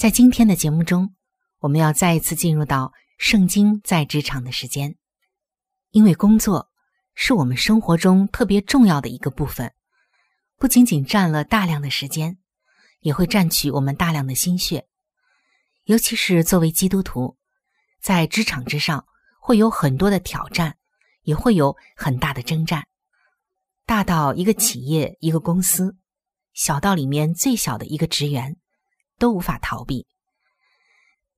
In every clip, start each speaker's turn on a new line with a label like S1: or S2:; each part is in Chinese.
S1: 在今天的节目中，我们要再一次进入到圣经在职场的时间，因为工作是我们生活中特别重要的一个部分，不仅仅占了大量的时间，也会占取我们大量的心血。尤其是作为基督徒，在职场之上会有很多的挑战，也会有很大的征战，大到一个企业、一个公司。小到里面最小的一个职员，都无法逃避。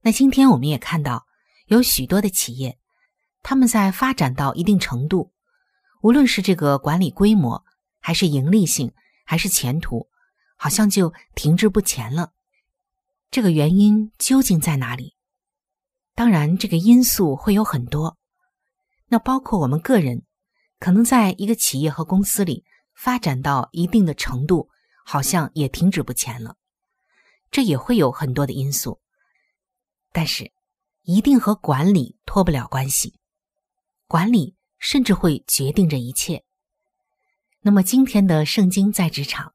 S1: 那今天我们也看到，有许多的企业，他们在发展到一定程度，无论是这个管理规模，还是盈利性，还是前途，好像就停滞不前了。这个原因究竟在哪里？当然，这个因素会有很多。那包括我们个人，可能在一个企业和公司里发展到一定的程度。好像也停止不前了，这也会有很多的因素，但是一定和管理脱不了关系，管理甚至会决定这一切。那么今天的圣经在职场，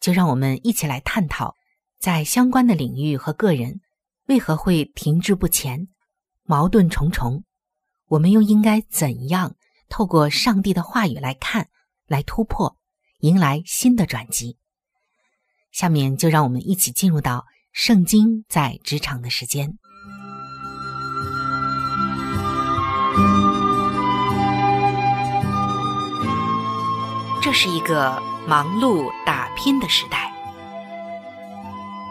S1: 就让我们一起来探讨，在相关的领域和个人为何会停滞不前，矛盾重重，我们又应该怎样透过上帝的话语来看，来突破，迎来新的转机。下面就让我们一起进入到圣经在职场的时间。这是一个忙碌打拼的时代，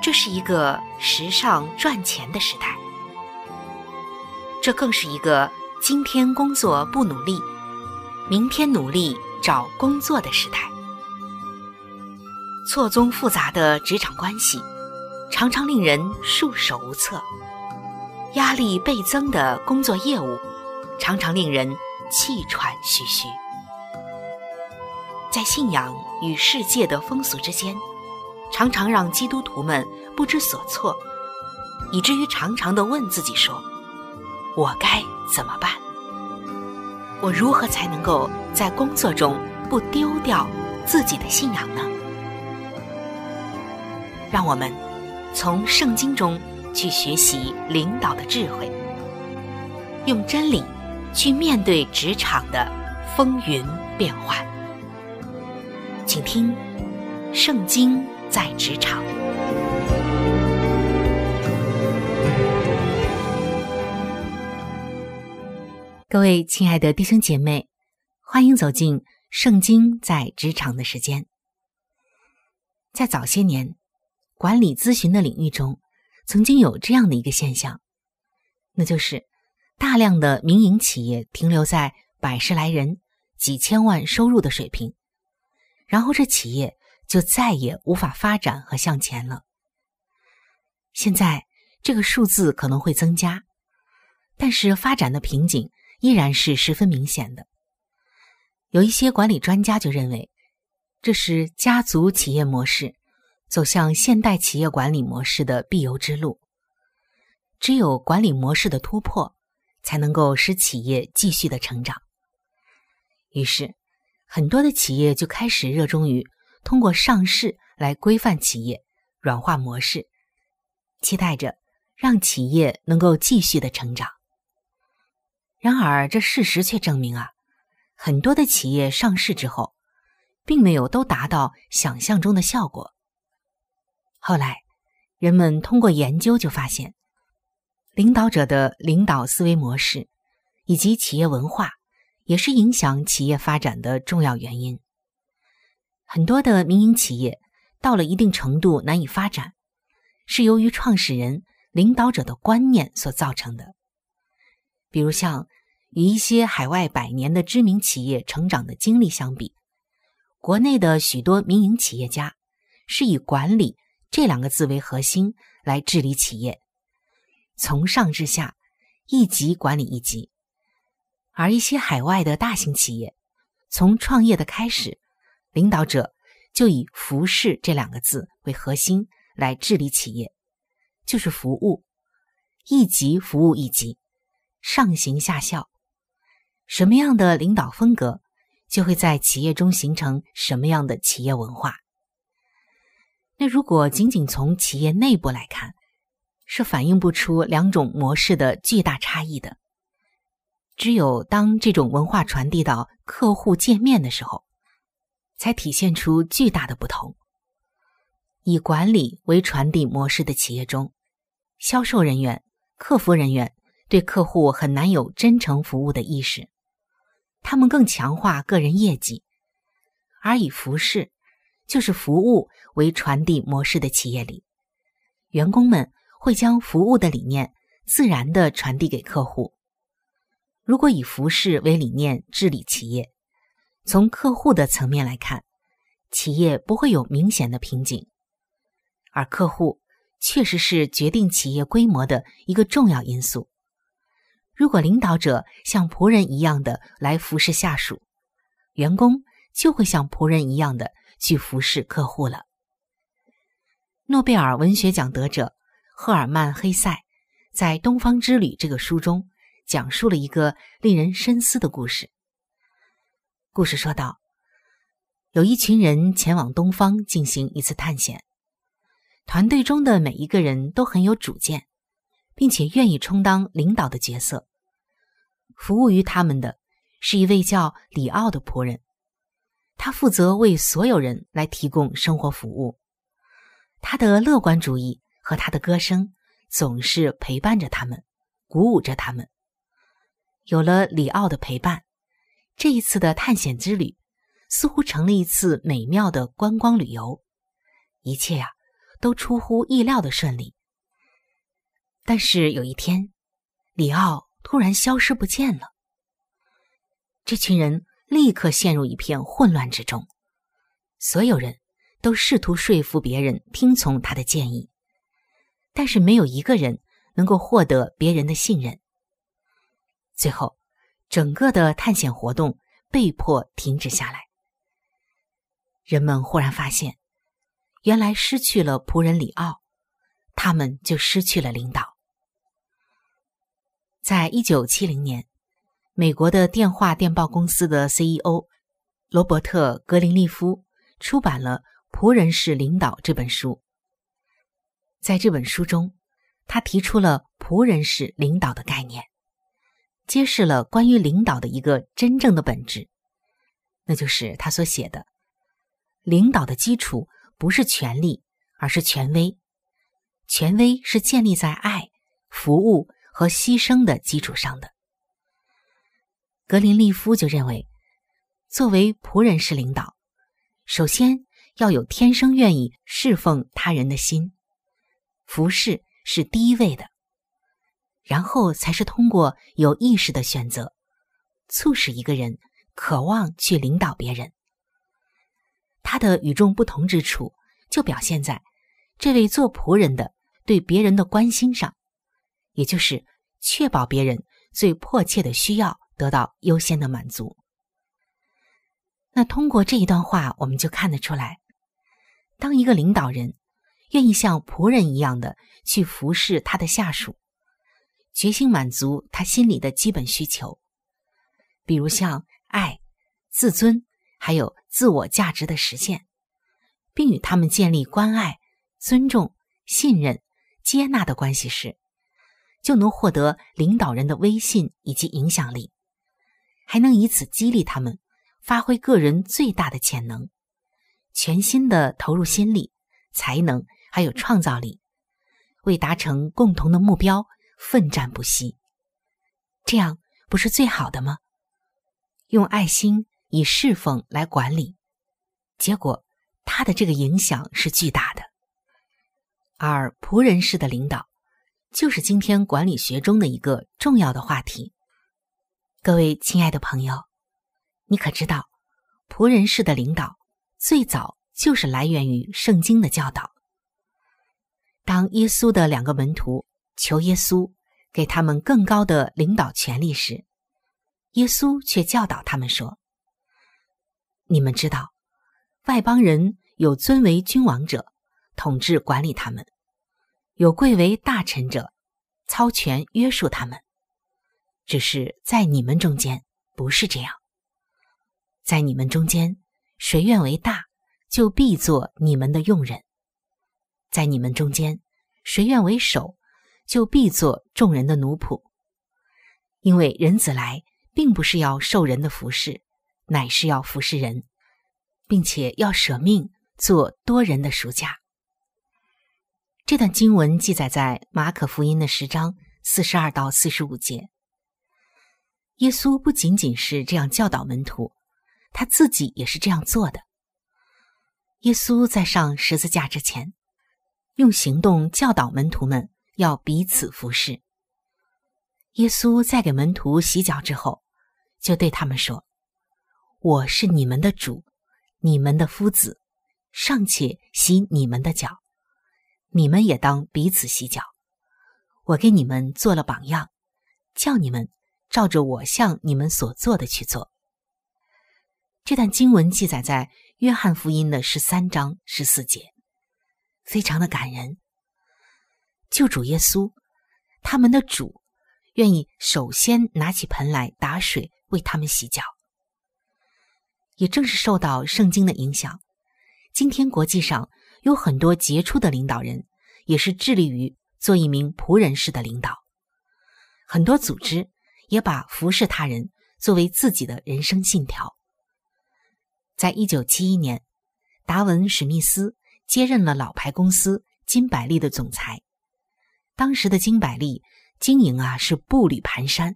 S1: 这是一个时尚赚钱的时代，这更是一个今天工作不努力，明天努力找工作的时代。错综复杂的职场关系，常常令人束手无策；压力倍增的工作业务，常常令人气喘吁吁。在信仰与世界的风俗之间，常常让基督徒们不知所措，以至于常常的问自己说：“我该怎么办？我如何才能够在工作中不丢掉自己的信仰呢？”让我们从圣经中去学习领导的智慧，用真理去面对职场的风云变幻。请听《圣经在职场》。各位亲爱的弟兄姐妹，欢迎走进《圣经在职场》的时间。在早些年。管理咨询的领域中，曾经有这样的一个现象，那就是大量的民营企业停留在百十来人、几千万收入的水平，然后这企业就再也无法发展和向前了。现在这个数字可能会增加，但是发展的瓶颈依然是十分明显的。有一些管理专家就认为，这是家族企业模式。走向现代企业管理模式的必由之路，只有管理模式的突破，才能够使企业继续的成长。于是，很多的企业就开始热衷于通过上市来规范企业、软化模式，期待着让企业能够继续的成长。然而，这事实却证明啊，很多的企业上市之后，并没有都达到想象中的效果。后来，人们通过研究就发现，领导者的领导思维模式以及企业文化，也是影响企业发展的重要原因。很多的民营企业到了一定程度难以发展，是由于创始人、领导者的观念所造成的。比如像与一些海外百年的知名企业成长的经历相比，国内的许多民营企业家是以管理这两个字为核心来治理企业，从上至下，一级管理一级；而一些海外的大型企业，从创业的开始，领导者就以服侍这两个字为核心来治理企业，就是服务，一级服务一级。上行下效，什么样的领导风格，就会在企业中形成什么样的企业文化。那如果仅仅从企业内部来看，是反映不出两种模式的巨大差异的。只有当这种文化传递到客户界面的时候，才体现出巨大的不同。以管理为传递模式的企业中，销售人员、客服人员。对客户很难有真诚服务的意识，他们更强化个人业绩，而以服饰就是服务为传递模式的企业里，员工们会将服务的理念自然的传递给客户。如果以服饰为理念治理企业，从客户的层面来看，企业不会有明显的瓶颈，而客户确实是决定企业规模的一个重要因素。如果领导者像仆人一样的来服侍下属，员工就会像仆人一样的去服侍客户了。诺贝尔文学奖得者赫尔曼·黑塞在《东方之旅》这个书中讲述了一个令人深思的故事。故事说道：有一群人前往东方进行一次探险，团队中的每一个人都很有主见。并且愿意充当领导的角色，服务于他们的是一位叫里奥的仆人，他负责为所有人来提供生活服务。他的乐观主义和他的歌声总是陪伴着他们，鼓舞着他们。有了里奥的陪伴，这一次的探险之旅似乎成了一次美妙的观光旅游，一切呀都出乎意料的顺利。但是有一天，里奥突然消失不见了。这群人立刻陷入一片混乱之中，所有人都试图说服别人听从他的建议，但是没有一个人能够获得别人的信任。最后，整个的探险活动被迫停止下来。人们忽然发现，原来失去了仆人里奥，他们就失去了领导。在一九七零年，美国的电话电报公司的 CEO 罗伯特·格林利夫出版了《仆人式领导》这本书。在这本书中，他提出了仆人式领导的概念，揭示了关于领导的一个真正的本质，那就是他所写的：领导的基础不是权力，而是权威。权威是建立在爱、服务。和牺牲的基础上的，格林利夫就认为，作为仆人式领导，首先要有天生愿意侍奉他人的心，服侍是第一位的，然后才是通过有意识的选择，促使一个人渴望去领导别人。他的与众不同之处，就表现在这位做仆人的对别人的关心上。也就是确保别人最迫切的需要得到优先的满足。那通过这一段话，我们就看得出来，当一个领导人愿意像仆人一样的去服侍他的下属，决心满足他心里的基本需求，比如像爱、自尊，还有自我价值的实现，并与他们建立关爱、尊重、信任、接纳的关系时，就能获得领导人的威信以及影响力，还能以此激励他们发挥个人最大的潜能，全心的投入心力、才能还有创造力，为达成共同的目标。奋战不息，这样不是最好的吗？用爱心以侍奉来管理，结果他的这个影响是巨大的。而仆人式的领导，就是今天管理学中的一个重要的话题。各位亲爱的朋友，你可知道，仆人式的领导最早就是来源于圣经的教导。当耶稣的两个门徒。求耶稣给他们更高的领导权力时，耶稣却教导他们说：“你们知道，外邦人有尊为君王者，统治管理他们；有贵为大臣者，操权约束他们。只是在你们中间不是这样。在你们中间，谁愿为大，就必做你们的用人；在你们中间，谁愿为首。”就必做众人的奴仆，因为人子来，并不是要受人的服侍，乃是要服侍人，并且要舍命做多人的赎价。这段经文记载在马可福音的十章四十二到四十五节。耶稣不仅仅是这样教导门徒，他自己也是这样做的。耶稣在上十字架之前，用行动教导门徒们。要彼此服侍。耶稣在给门徒洗脚之后，就对他们说：“我是你们的主，你们的夫子，尚且洗你们的脚，你们也当彼此洗脚。我给你们做了榜样，叫你们照着我向你们所做的去做。”这段经文记载在约翰福音的十三章十四节，非常的感人。救主耶稣，他们的主，愿意首先拿起盆来打水为他们洗脚。也正是受到圣经的影响，今天国际上有很多杰出的领导人，也是致力于做一名仆人式的领导。很多组织也把服侍他人作为自己的人生信条。在一九七一年，达文·史密斯接任了老牌公司金百利的总裁。当时的金百利经营啊是步履蹒跚，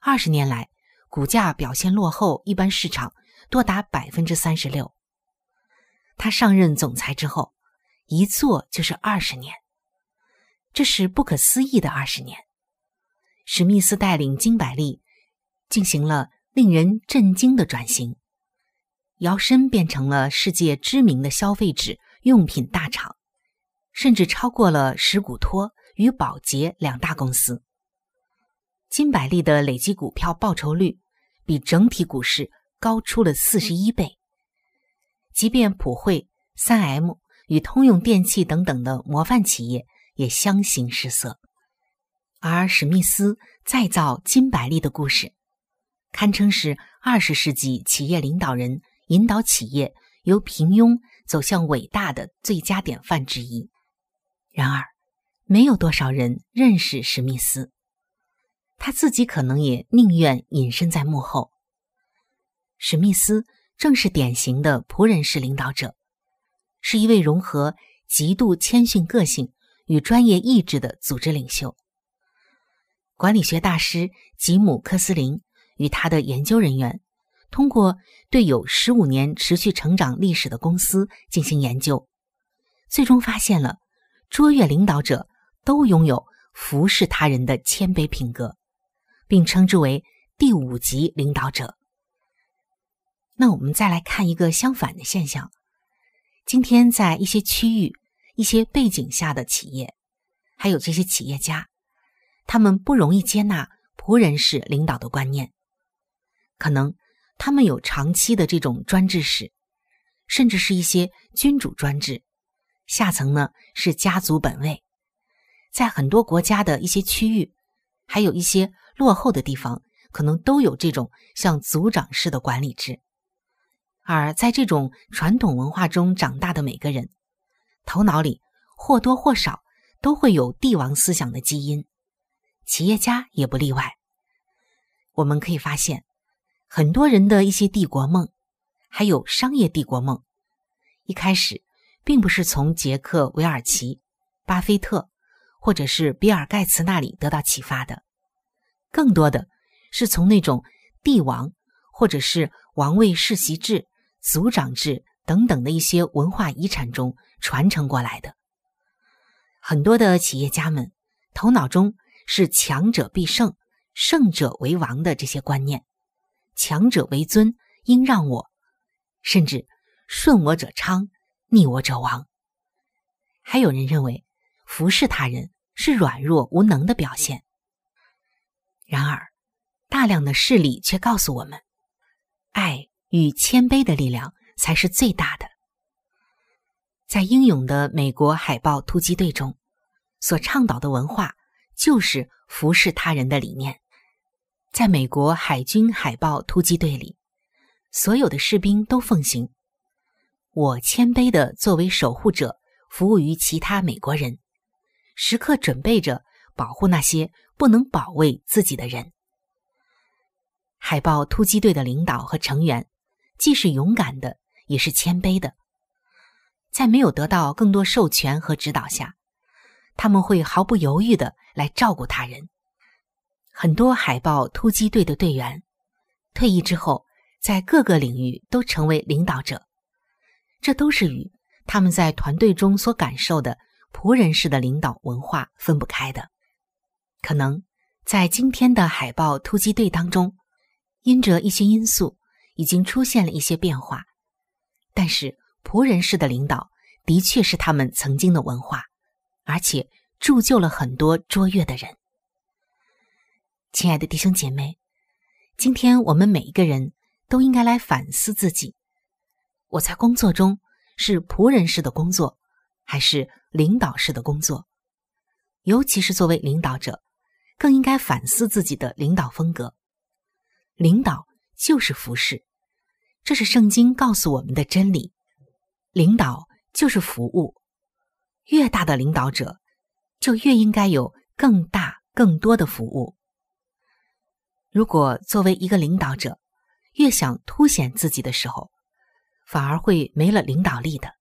S1: 二十年来股价表现落后一般市场多达百分之三十六。他上任总裁之后，一做就是二十年，这是不可思议的二十年。史密斯带领金百利进行了令人震惊的转型，摇身变成了世界知名的消费纸用品大厂，甚至超过了石骨托。与宝洁两大公司，金百利的累计股票报酬率比整体股市高出了四十一倍。即便普惠、三 M 与通用电气等等的模范企业也相形失色。而史密斯再造金百利的故事，堪称是二十世纪企业领导人引导企业由平庸走向伟大的最佳典范之一。然而，没有多少人认识史密斯，他自己可能也宁愿隐身在幕后。史密斯正是典型的仆人式领导者，是一位融合极度谦逊个性与专业意志的组织领袖。管理学大师吉姆·科斯林与他的研究人员，通过对有十五年持续成长历史的公司进行研究，最终发现了卓越领导者。都拥有服侍他人的谦卑品格，并称之为第五级领导者。那我们再来看一个相反的现象：今天在一些区域、一些背景下的企业，还有这些企业家，他们不容易接纳仆人式领导的观念，可能他们有长期的这种专制史，甚至是一些君主专制，下层呢是家族本位。在很多国家的一些区域，还有一些落后的地方，可能都有这种像族长式的管理制。而在这种传统文化中长大的每个人，头脑里或多或少都会有帝王思想的基因，企业家也不例外。我们可以发现，很多人的一些帝国梦，还有商业帝国梦，一开始并不是从杰克·韦尔奇、巴菲特或者是比尔·盖茨那里得到启发的，更多的是从那种帝王或者是王位世袭制。族长制等等的一些文化遗产中传承过来的，很多的企业家们头脑中是强者必胜、胜者为王的这些观念，强者为尊，应让我，甚至顺我者昌，逆我者亡。还有人认为服侍他人是软弱无能的表现。然而，大量的事例却告诉我们，爱。与谦卑的力量才是最大的。在英勇的美国海豹突击队中，所倡导的文化就是服侍他人的理念。在美国海军海豹突击队里，所有的士兵都奉行：我谦卑的作为守护者，服务于其他美国人，时刻准备着保护那些不能保卫自己的人。海豹突击队的领导和成员。既是勇敢的，也是谦卑的。在没有得到更多授权和指导下，他们会毫不犹豫的来照顾他人。很多海豹突击队的队员退役之后，在各个领域都成为领导者，这都是与他们在团队中所感受的仆人式的领导文化分不开的。可能在今天的海豹突击队当中，因着一些因素。已经出现了一些变化，但是仆人式的领导的确是他们曾经的文化，而且铸就了很多卓越的人。亲爱的弟兄姐妹，今天我们每一个人都应该来反思自己：我在工作中是仆人式的工作，还是领导式的工作？尤其是作为领导者，更应该反思自己的领导风格。领导。就是服侍，这是圣经告诉我们的真理。领导就是服务，越大的领导者，就越应该有更大、更多的服务。如果作为一个领导者，越想凸显自己的时候，反而会没了领导力的。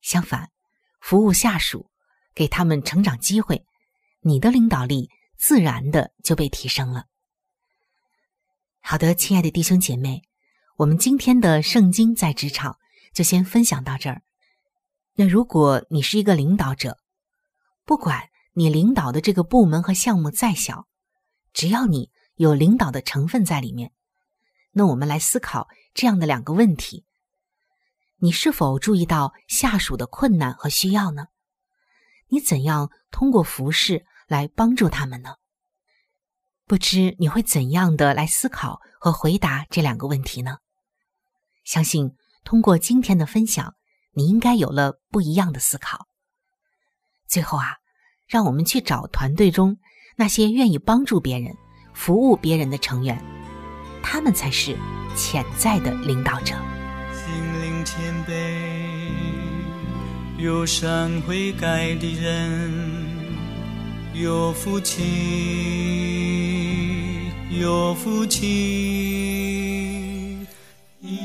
S1: 相反，服务下属，给他们成长机会，你的领导力自然的就被提升了。好的，亲爱的弟兄姐妹，我们今天的圣经在职场就先分享到这儿。那如果你是一个领导者，不管你领导的这个部门和项目再小，只要你有领导的成分在里面，那我们来思考这样的两个问题：你是否注意到下属的困难和需要呢？你怎样通过服侍来帮助他们呢？不知你会怎样的来思考和回答这两个问题呢？相信通过今天的分享，你应该有了不一样的思考。最后啊，让我们去找团队中那些愿意帮助别人、服务别人的成员，他们才是潜在的领导者。
S2: 心灵谦卑、有善悔改的人，有福气。有福气，因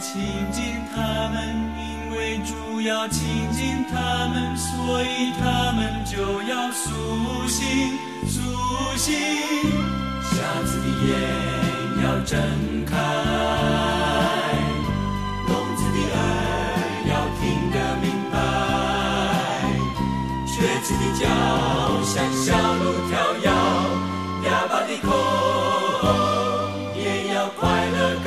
S2: 亲近他们，因为主要亲近他们，所以他们就要苏醒，苏醒。瞎子的眼要睁开，聋子的耳要听得明白，瘸子的脚像小鹿跳跃。哑巴的口也要快乐歌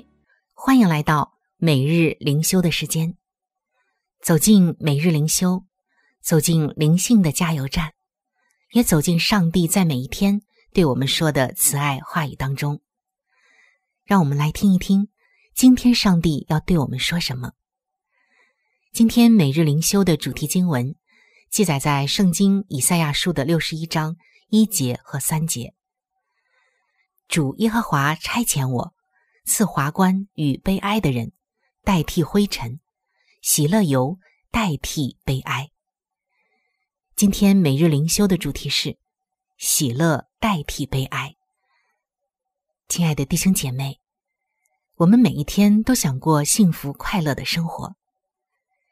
S1: 来到每日灵修的时间，走进每日灵修，走进灵性的加油站，也走进上帝在每一天对我们说的慈爱话语当中。让我们来听一听，今天上帝要对我们说什么。今天每日灵修的主题经文记载在圣经以赛亚书的六十一章一节和三节。主耶和华差遣我。赐华冠与悲哀的人，代替灰尘；喜乐油代替悲哀。今天每日灵修的主题是喜乐代替悲哀。亲爱的弟兄姐妹，我们每一天都想过幸福快乐的生活，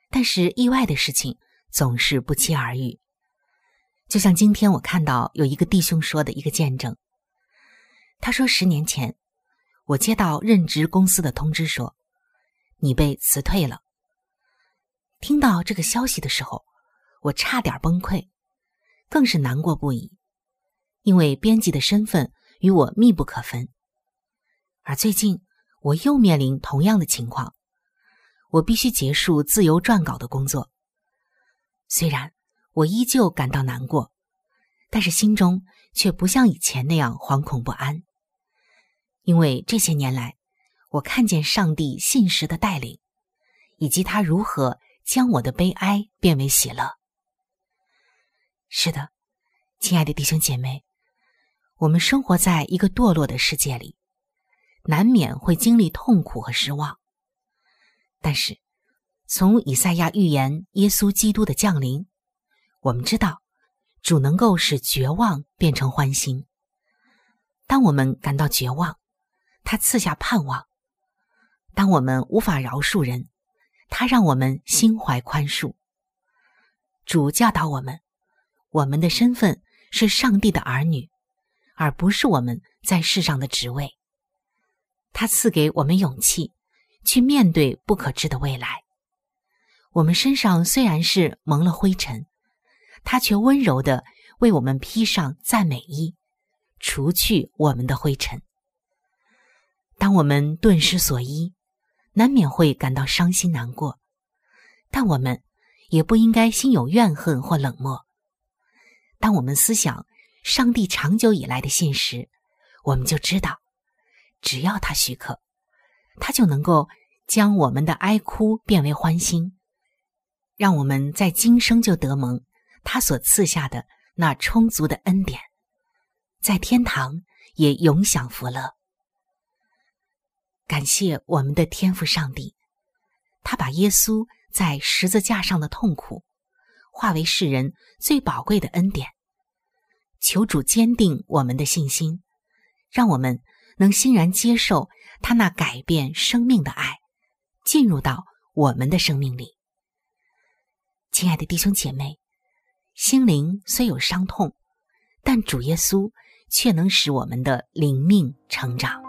S1: 但是意外的事情总是不期而遇。就像今天我看到有一个弟兄说的一个见证，他说十年前。我接到任职公司的通知说，你被辞退了。听到这个消息的时候，我差点崩溃，更是难过不已，因为编辑的身份与我密不可分。而最近我又面临同样的情况，我必须结束自由撰稿的工作。虽然我依旧感到难过，但是心中却不像以前那样惶恐不安。因为这些年来，我看见上帝信实的带领，以及他如何将我的悲哀变为喜乐。是的，亲爱的弟兄姐妹，我们生活在一个堕落的世界里，难免会经历痛苦和失望。但是，从以赛亚预言耶稣基督的降临，我们知道主能够使绝望变成欢欣。当我们感到绝望，他赐下盼望。当我们无法饶恕人，他让我们心怀宽恕。主教导我们，我们的身份是上帝的儿女，而不是我们在世上的职位。他赐给我们勇气，去面对不可知的未来。我们身上虽然是蒙了灰尘，他却温柔的为我们披上赞美衣，除去我们的灰尘。当我们顿失所依，难免会感到伤心难过，但我们也不应该心有怨恨或冷漠。当我们思想上帝长久以来的信实，我们就知道，只要他许可，他就能够将我们的哀哭变为欢欣，让我们在今生就得蒙他所赐下的那充足的恩典，在天堂也永享福乐。感谢我们的天父上帝，他把耶稣在十字架上的痛苦化为世人最宝贵的恩典。求主坚定我们的信心，让我们能欣然接受他那改变生命的爱，进入到我们的生命里。亲爱的弟兄姐妹，心灵虽有伤痛，但主耶稣却能使我们的灵命成长。